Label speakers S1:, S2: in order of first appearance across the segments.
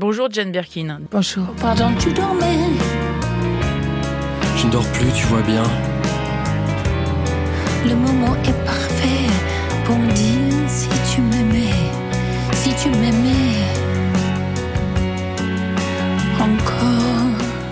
S1: Bonjour Jane Birkin.
S2: Bonjour.
S3: Pardon, tu dormais
S4: Je ne dors plus, tu vois bien.
S3: Le moment est parfait pour me dire si tu m'aimais, si tu m'aimais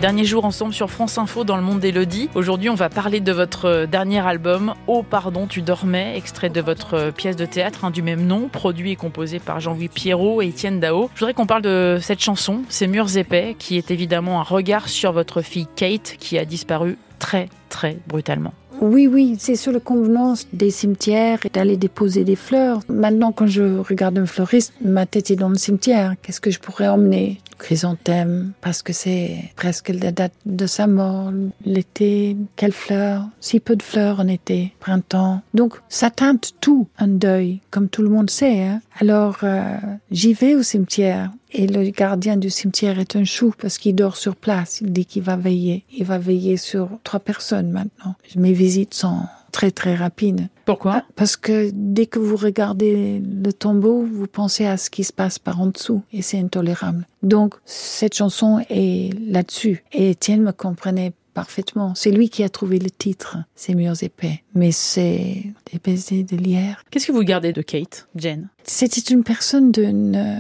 S1: Dernier jour ensemble sur France Info dans le monde d'Elodie. Aujourd'hui, on va parler de votre dernier album, Oh pardon, tu dormais, extrait de votre pièce de théâtre hein, du même nom, produit et composé par Jean-Louis Pierrot et Étienne Dao. Je voudrais qu'on parle de cette chanson, Ces murs épais, qui est évidemment un regard sur votre fille Kate qui a disparu très très brutalement.
S2: Oui, oui, c'est sur la convenance des cimetières et d'aller déposer des fleurs. Maintenant, quand je regarde un fleuriste, ma tête est dans le cimetière. Qu'est-ce que je pourrais emmener? Chrysanthème, parce que c'est presque la date de sa mort. L'été, quelles fleurs Si peu de fleurs en été, printemps. Donc, ça teinte tout un deuil, comme tout le monde sait. Hein. Alors, euh, j'y vais au cimetière. Et le gardien du cimetière est un chou parce qu'il dort sur place. Il dit qu'il va veiller. Il va veiller sur trois personnes maintenant. Mes visites sont très très rapides.
S1: Pourquoi?
S2: Parce que dès que vous regardez le tombeau, vous pensez à ce qui se passe par en dessous et c'est intolérable. Donc cette chanson est là-dessus. Et Étienne me comprenait parfaitement. C'est lui qui a trouvé le titre, Ces murs épais. Mais c'est des baisers de lierre.
S1: Qu'est-ce que vous gardez de Kate, Jane?
S2: C'était une personne d'une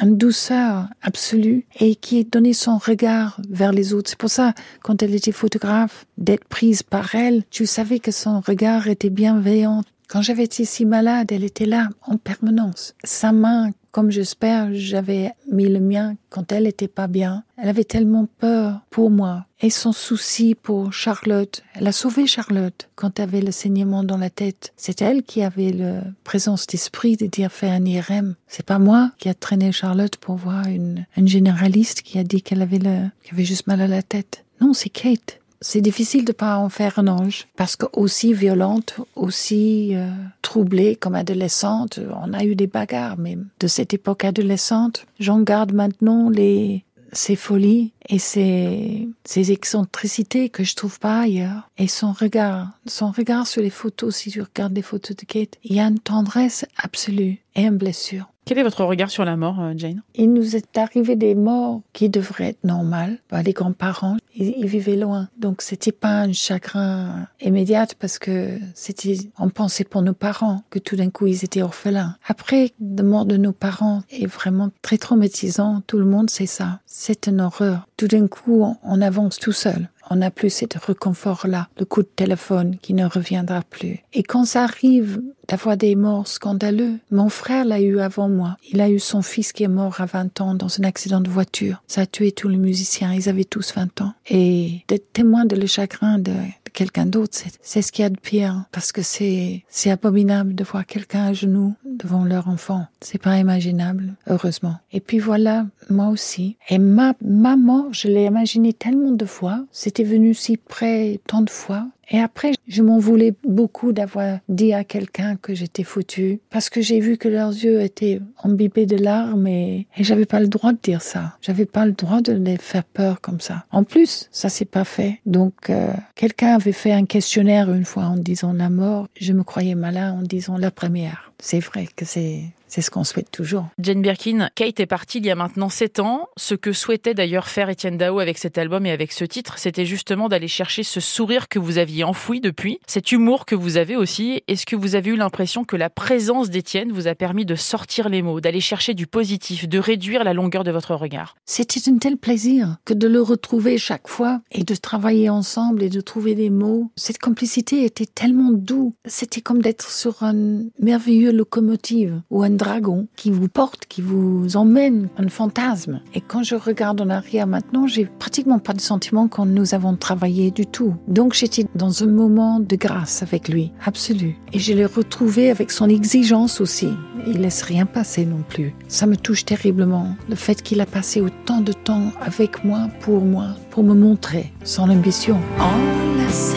S2: une douceur absolue et qui donnait son regard vers les autres. C'est pour ça, quand elle était photographe, d'être prise par elle, tu savais que son regard était bienveillant. Quand j'avais été si malade, elle était là en permanence. Sa main, comme j'espère, j'avais mis le mien quand elle était pas bien. Elle avait tellement peur pour moi et son souci pour Charlotte. Elle a sauvé Charlotte quand elle avait le saignement dans la tête. C'est elle qui avait la présence d'esprit de dire faire un IRM. C'est pas moi qui a traîné Charlotte pour voir une, généraliste qui a dit qu'elle avait qu'elle avait juste mal à la tête. Non, c'est Kate c'est difficile de pas en faire un ange parce que aussi violente, aussi euh, troublée comme adolescente, on a eu des bagarres mais de cette époque adolescente, j'en garde maintenant les ses folies et ses, ses excentricités que je trouve pas ailleurs. Et son regard, son regard sur les photos, si tu regardes les photos de Kate, il y a une tendresse absolue et une blessure.
S1: Quel est votre regard sur la mort, euh, Jane?
S2: Il nous est arrivé des morts qui devraient être normales. Bah, les grands-parents, ils, vivaient loin. Donc c'était pas un chagrin immédiat parce que c'était, on pensait pour nos parents que tout d'un coup ils étaient orphelins. Après, la mort de nos parents est vraiment très traumatisant. Tout le monde sait ça. C'est une horreur. Tout d'un coup, on avance tout seul on n'a plus cet réconfort-là, le coup de téléphone qui ne reviendra plus. Et quand ça arrive d'avoir des morts scandaleux, mon frère l'a eu avant moi. Il a eu son fils qui est mort à 20 ans dans un accident de voiture. Ça a tué tous les musiciens. Ils avaient tous 20 ans. Et d'être témoin de le chagrin de quelqu'un d'autre, c'est ce qu'il y a de pire, parce que c'est abominable de voir quelqu'un à genoux devant leur enfant. C'est pas imaginable, heureusement. Et puis voilà, moi aussi. Et ma ma mort, je l'ai imaginé tellement de fois. Venu si près tant de fois. Et après, je m'en voulais beaucoup d'avoir dit à quelqu'un que j'étais foutue, parce que j'ai vu que leurs yeux étaient imbibés de larmes et, et j'avais pas le droit de dire ça. J'avais pas le droit de les faire peur comme ça. En plus, ça s'est pas fait. Donc, euh, quelqu'un avait fait un questionnaire une fois en disant la mort. Je me croyais malin en disant la première. C'est vrai que c'est c'est ce qu'on souhaite toujours.
S1: Jane Birkin, Kate est partie il y a maintenant 7 ans. Ce que souhaitait d'ailleurs faire Étienne Dao avec cet album et avec ce titre, c'était justement d'aller chercher ce sourire que vous aviez enfoui depuis, cet humour que vous avez aussi. Est-ce que vous avez eu l'impression que la présence d'Étienne vous a permis de sortir les mots, d'aller chercher du positif, de réduire la longueur de votre regard?
S2: C'était un tel plaisir que de le retrouver chaque fois et de travailler ensemble et de trouver des mots. Cette complicité était tellement doux. C'était comme d'être sur un merveilleux locomotive ou un dragon qui vous porte, qui vous emmène, un fantasme. Et quand je regarde en arrière maintenant, j'ai pratiquement pas de sentiment quand nous avons travaillé du tout. Donc j'étais dans un moment de grâce avec lui, absolu. Et je l'ai retrouvé avec son exigence aussi. Il laisse rien passer non plus. Ça me touche terriblement. Le fait qu'il a passé autant de temps avec moi, pour moi, pour me montrer son ambition.
S3: Enlacés,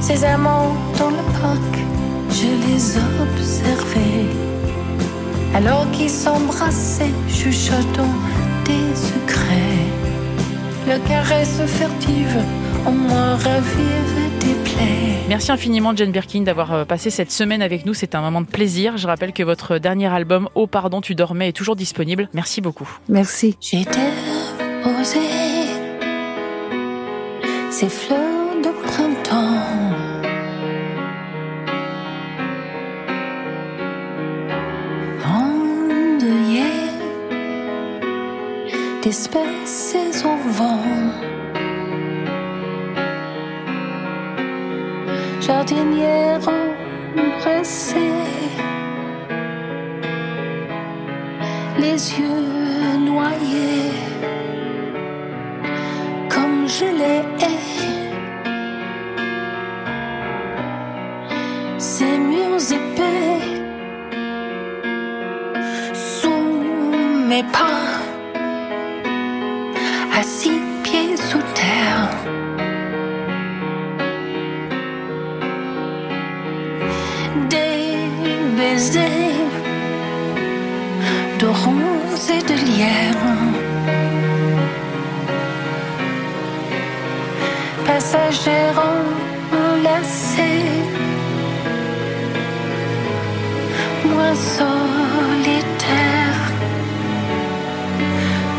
S3: ces amants dans le parc, je les observais. Alors qu'ils s'embrassaient, chuchotant des secrets. Le caresse furtive, en moi ravivait des plaies.
S1: Merci infiniment Jane Birkin d'avoir euh, passé cette semaine avec nous. C'est un moment de plaisir. Je rappelle que votre dernier album, Oh pardon, tu dormais, est toujours disponible. Merci beaucoup.
S2: Merci.
S3: J'ai déposé ces fleurs d'espèces au vent. Jardinière empressée, les yeux noyés comme je les hais. Ces murs épais sous mes pas, de roses et de lierre. Passagère enlacée, moi solitaire,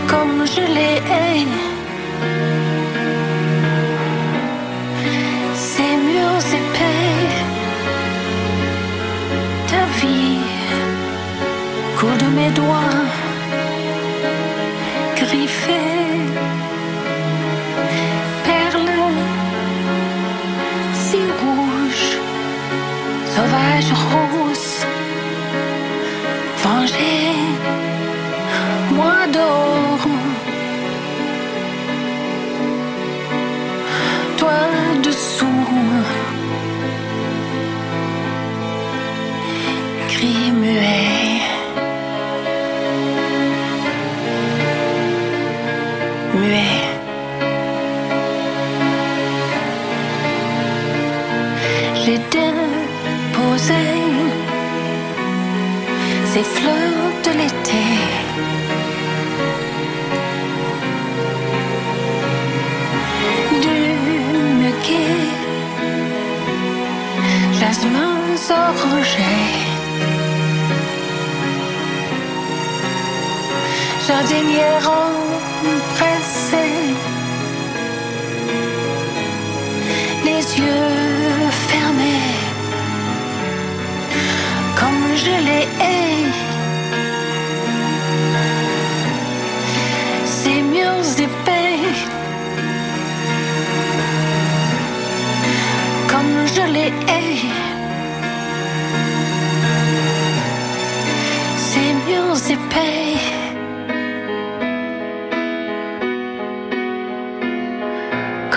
S3: comme je hais. Coup de mes doigts, griffés, perles, si rouges, sauvage rose, vengé, moi d'or. Muet. Jardinière empressée, les yeux fermés, comme je les hais. Ces murs épais, comme je les hais.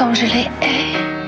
S3: Comme je les hais.